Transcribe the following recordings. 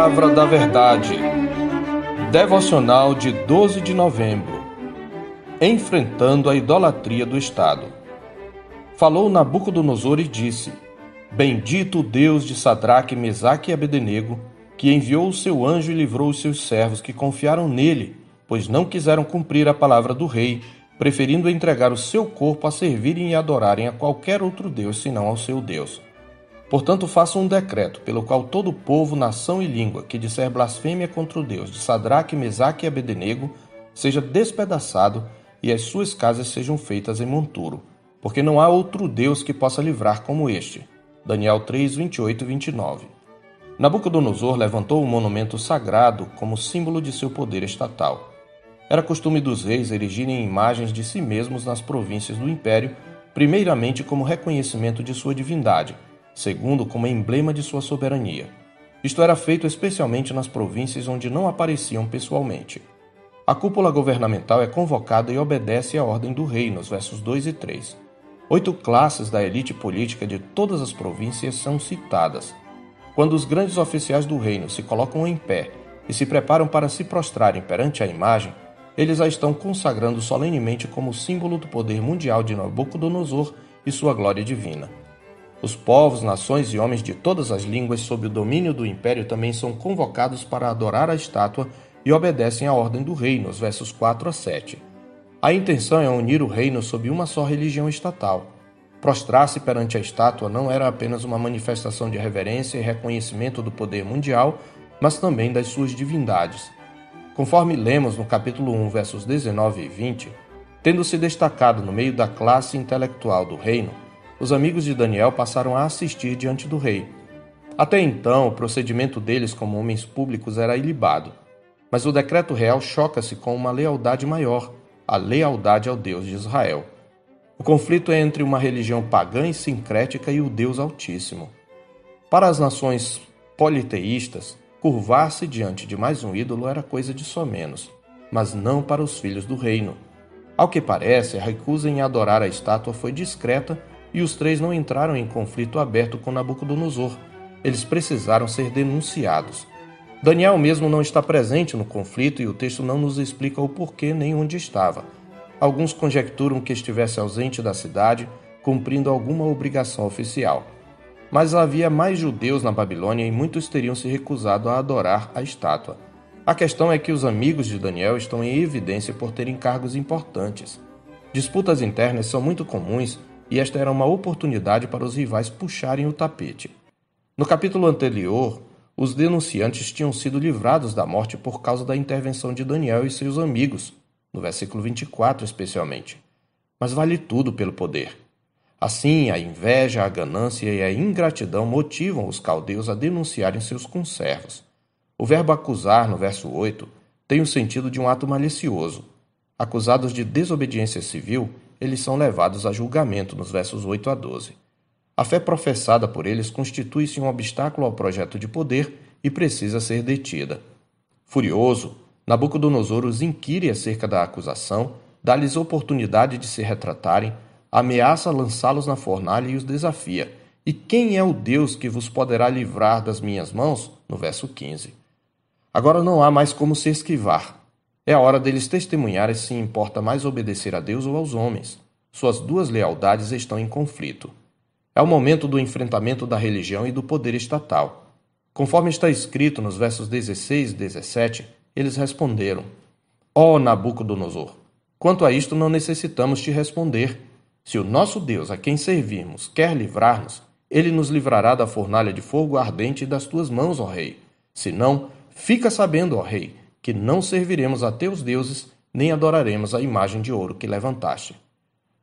Palavra da Verdade. Devocional de 12 de novembro. Enfrentando a idolatria do Estado. Falou Nabucodonosor e disse: Bendito o Deus de Sadraque, Mesaque e Abednego, que enviou o seu anjo e livrou os seus servos que confiaram nele, pois não quiseram cumprir a palavra do rei, preferindo entregar o seu corpo a servirem e adorarem a qualquer outro Deus senão ao seu Deus. Portanto, faça um decreto pelo qual todo povo, nação e língua que disser blasfêmia contra o Deus de Sadraque, Mesaque e Abednego seja despedaçado e as suas casas sejam feitas em monturo, porque não há outro Deus que possa livrar como este. Daniel 3, 28 e 29. Nabucodonosor levantou um monumento sagrado como símbolo de seu poder estatal. Era costume dos reis erigirem imagens de si mesmos nas províncias do império, primeiramente como reconhecimento de sua divindade segundo como emblema de sua soberania. Isto era feito especialmente nas províncias onde não apareciam pessoalmente. A cúpula governamental é convocada e obedece à ordem do rei, nos versos 2 e 3. Oito classes da elite política de todas as províncias são citadas. Quando os grandes oficiais do reino se colocam em pé e se preparam para se prostrarem perante a imagem, eles a estão consagrando solenemente como símbolo do poder mundial de Nabucodonosor e sua glória divina. Os povos, nações e homens de todas as línguas sob o domínio do império também são convocados para adorar a estátua e obedecem à ordem do rei, nos versos 4 a 7. A intenção é unir o reino sob uma só religião estatal. Prostrar-se perante a estátua não era apenas uma manifestação de reverência e reconhecimento do poder mundial, mas também das suas divindades. Conforme lemos no capítulo 1, versos 19 e 20, tendo se destacado no meio da classe intelectual do reino, os amigos de Daniel passaram a assistir diante do rei. Até então, o procedimento deles como homens públicos era ilibado, mas o decreto real choca-se com uma lealdade maior, a lealdade ao Deus de Israel. O conflito é entre uma religião pagã e sincrética e o Deus Altíssimo. Para as nações politeístas, curvar-se diante de mais um ídolo era coisa de só menos, mas não para os filhos do reino. Ao que parece, a recusa em adorar a estátua foi discreta e os três não entraram em conflito aberto com Nabucodonosor. Eles precisaram ser denunciados. Daniel mesmo não está presente no conflito e o texto não nos explica o porquê nem onde estava. Alguns conjecturam que estivesse ausente da cidade, cumprindo alguma obrigação oficial. Mas havia mais judeus na Babilônia e muitos teriam se recusado a adorar a estátua. A questão é que os amigos de Daniel estão em evidência por terem cargos importantes. Disputas internas são muito comuns e esta era uma oportunidade para os rivais puxarem o tapete. No capítulo anterior, os denunciantes tinham sido livrados da morte por causa da intervenção de Daniel e seus amigos, no versículo 24 especialmente. Mas vale tudo pelo poder. Assim, a inveja, a ganância e a ingratidão motivam os caldeus a denunciarem seus conservos. O verbo acusar, no verso 8, tem o sentido de um ato malicioso. Acusados de desobediência civil, eles são levados a julgamento nos versos 8 a 12. A fé professada por eles constitui-se um obstáculo ao projeto de poder e precisa ser detida. Furioso, Nabucodonosor os inquire acerca da acusação, dá-lhes oportunidade de se retratarem, ameaça lançá-los na fornalha e os desafia. E quem é o Deus que vos poderá livrar das minhas mãos? No verso 15. Agora não há mais como se esquivar. É a hora deles testemunharem se importa mais obedecer a Deus ou aos homens. Suas duas lealdades estão em conflito. É o momento do enfrentamento da religião e do poder estatal. Conforme está escrito nos versos 16 e 17, eles responderam: Ó oh, Nabucodonosor, quanto a isto não necessitamos te responder. Se o nosso Deus, a quem servimos, quer livrar-nos, ele nos livrará da fornalha de fogo ardente das tuas mãos, ó rei. Se não, fica sabendo, ó rei, que não serviremos a teus deuses, nem adoraremos a imagem de ouro que levantaste.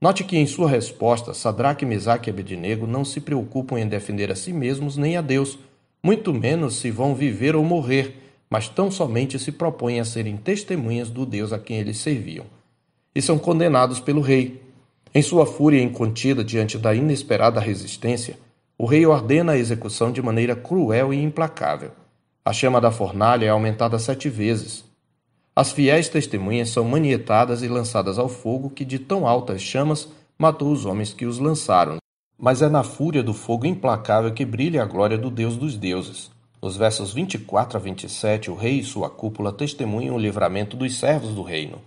Note que em sua resposta, Sadraque, Mesaque e Abednego não se preocupam em defender a si mesmos nem a Deus, muito menos se vão viver ou morrer, mas tão somente se propõem a serem testemunhas do Deus a quem eles serviam. E são condenados pelo rei. Em sua fúria incontida diante da inesperada resistência, o rei ordena a execução de maneira cruel e implacável. A chama da fornalha é aumentada sete vezes. As fiéis testemunhas são manietadas e lançadas ao fogo que de tão altas chamas matou os homens que os lançaram. Mas é na fúria do fogo implacável que brilha a glória do Deus dos deuses. Nos versos 24 a 27, o rei e sua cúpula testemunham o livramento dos servos do reino.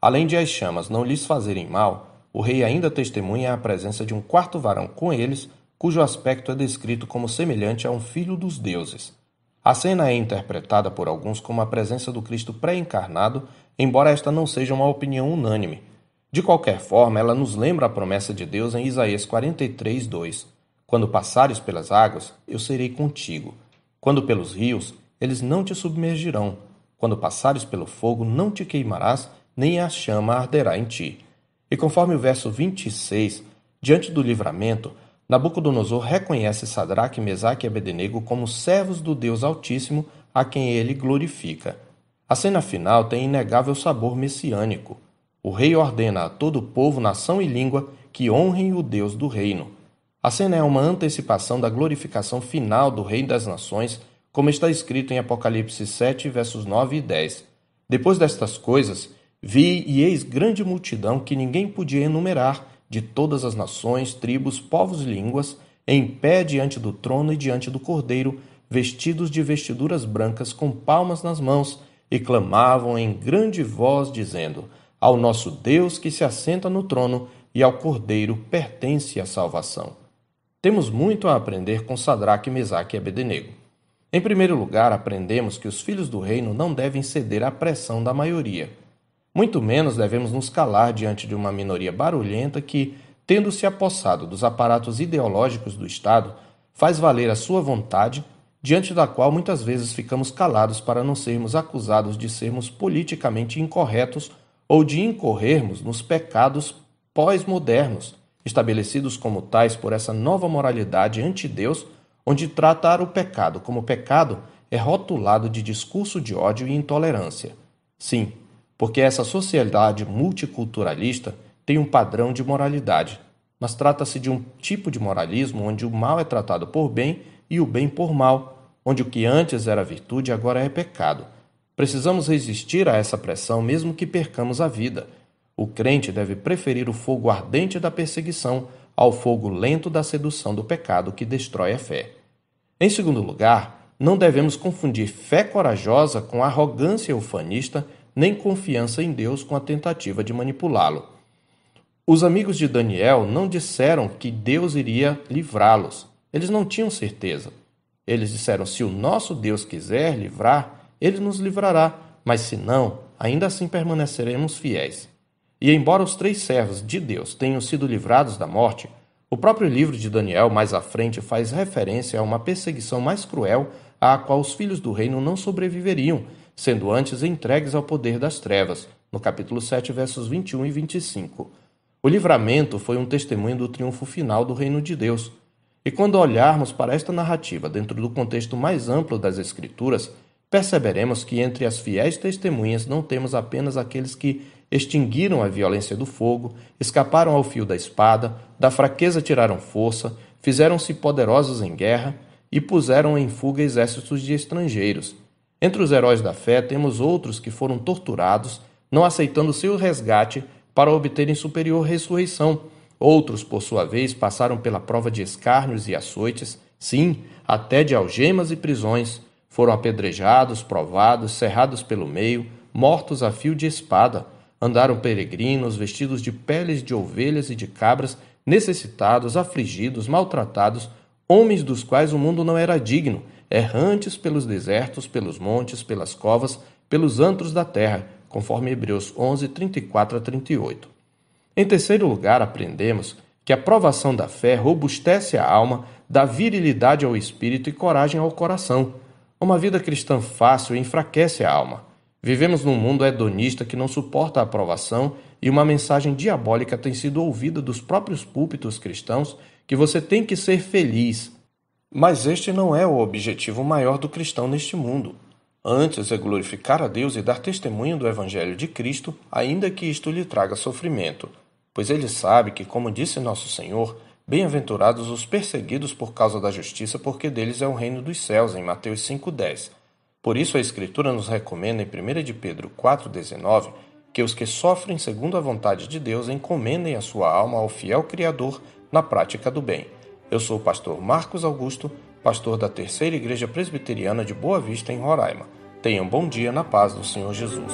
Além de as chamas não lhes fazerem mal, o rei ainda testemunha a presença de um quarto varão com eles, cujo aspecto é descrito como semelhante a um filho dos deuses. A cena é interpretada por alguns como a presença do Cristo pré-encarnado, embora esta não seja uma opinião unânime. De qualquer forma, ela nos lembra a promessa de Deus em Isaías 43, 2: Quando passares pelas águas, eu serei contigo. Quando pelos rios, eles não te submergirão. Quando passares pelo fogo, não te queimarás, nem a chama arderá em ti. E conforme o verso 26, diante do livramento, Nabucodonosor reconhece Sadraque, Mesaque e Abednego como servos do Deus Altíssimo, a quem ele glorifica. A cena final tem inegável sabor messiânico. O rei ordena a todo o povo, nação e língua que honrem o Deus do reino. A cena é uma antecipação da glorificação final do Rei das Nações, como está escrito em Apocalipse 7, versos 9 e 10. Depois destas coisas, vi e eis grande multidão que ninguém podia enumerar, de todas as nações, tribos, povos e línguas, em pé diante do trono e diante do Cordeiro, vestidos de vestiduras brancas, com palmas nas mãos, e clamavam em grande voz, dizendo: Ao nosso Deus que se assenta no trono e ao Cordeiro pertence a salvação. Temos muito a aprender com Sadraque, Mesaque e Abednego. Em primeiro lugar, aprendemos que os filhos do reino não devem ceder à pressão da maioria. Muito menos devemos nos calar diante de uma minoria barulhenta que, tendo se apossado dos aparatos ideológicos do Estado, faz valer a sua vontade, diante da qual muitas vezes ficamos calados para não sermos acusados de sermos politicamente incorretos ou de incorrermos nos pecados pós-modernos estabelecidos como tais por essa nova moralidade anti-Deus, onde tratar o pecado como pecado é rotulado de discurso de ódio e intolerância. Sim, porque essa sociedade multiculturalista tem um padrão de moralidade, mas trata-se de um tipo de moralismo onde o mal é tratado por bem e o bem por mal, onde o que antes era virtude agora é pecado. Precisamos resistir a essa pressão mesmo que percamos a vida o crente deve preferir o fogo ardente da perseguição ao fogo lento da sedução do pecado que destrói a fé. Em segundo lugar, não devemos confundir fé corajosa com arrogância ufanista, nem confiança em Deus com a tentativa de manipulá-lo. Os amigos de Daniel não disseram que Deus iria livrá-los. Eles não tinham certeza. Eles disseram: se o nosso Deus quiser livrar, ele nos livrará, mas se não, ainda assim permaneceremos fiéis. E embora os três servos de Deus tenham sido livrados da morte, o próprio livro de Daniel, mais à frente, faz referência a uma perseguição mais cruel à qual os filhos do reino não sobreviveriam, sendo antes entregues ao poder das trevas, no capítulo 7, versos 21 e 25. O livramento foi um testemunho do triunfo final do reino de Deus. E quando olharmos para esta narrativa dentro do contexto mais amplo das Escrituras, perceberemos que entre as fiéis testemunhas não temos apenas aqueles que extinguiram a violência do fogo, escaparam ao fio da espada, da fraqueza tiraram força, fizeram-se poderosos em guerra e puseram em fuga exércitos de estrangeiros. Entre os heróis da fé temos outros que foram torturados, não aceitando seu resgate para obterem superior ressurreição. Outros, por sua vez, passaram pela prova de escárnios e açoites, sim, até de algemas e prisões. Foram apedrejados, provados, cerrados pelo meio, mortos a fio de espada Andaram peregrinos, vestidos de peles de ovelhas e de cabras, necessitados, afligidos, maltratados, homens dos quais o mundo não era digno, errantes pelos desertos, pelos montes, pelas covas, pelos antros da terra, conforme Hebreus 11, 34 a 38. Em terceiro lugar, aprendemos que a provação da fé robustece a alma, dá virilidade ao espírito e coragem ao coração. Uma vida cristã fácil enfraquece a alma. Vivemos num mundo hedonista que não suporta a aprovação e uma mensagem diabólica tem sido ouvida dos próprios púlpitos cristãos que você tem que ser feliz. Mas este não é o objetivo maior do cristão neste mundo. Antes é glorificar a Deus e dar testemunho do Evangelho de Cristo, ainda que isto lhe traga sofrimento. Pois ele sabe que, como disse nosso Senhor, bem-aventurados os perseguidos por causa da justiça, porque deles é o reino dos céus, em Mateus 5,10. Por isso a Escritura nos recomenda em 1 de Pedro 4,19 que os que sofrem segundo a vontade de Deus encomendem a sua alma ao fiel Criador na prática do bem. Eu sou o pastor Marcos Augusto pastor da Terceira Igreja Presbiteriana de Boa Vista, em Roraima. Tenha um bom dia na paz do Senhor Jesus.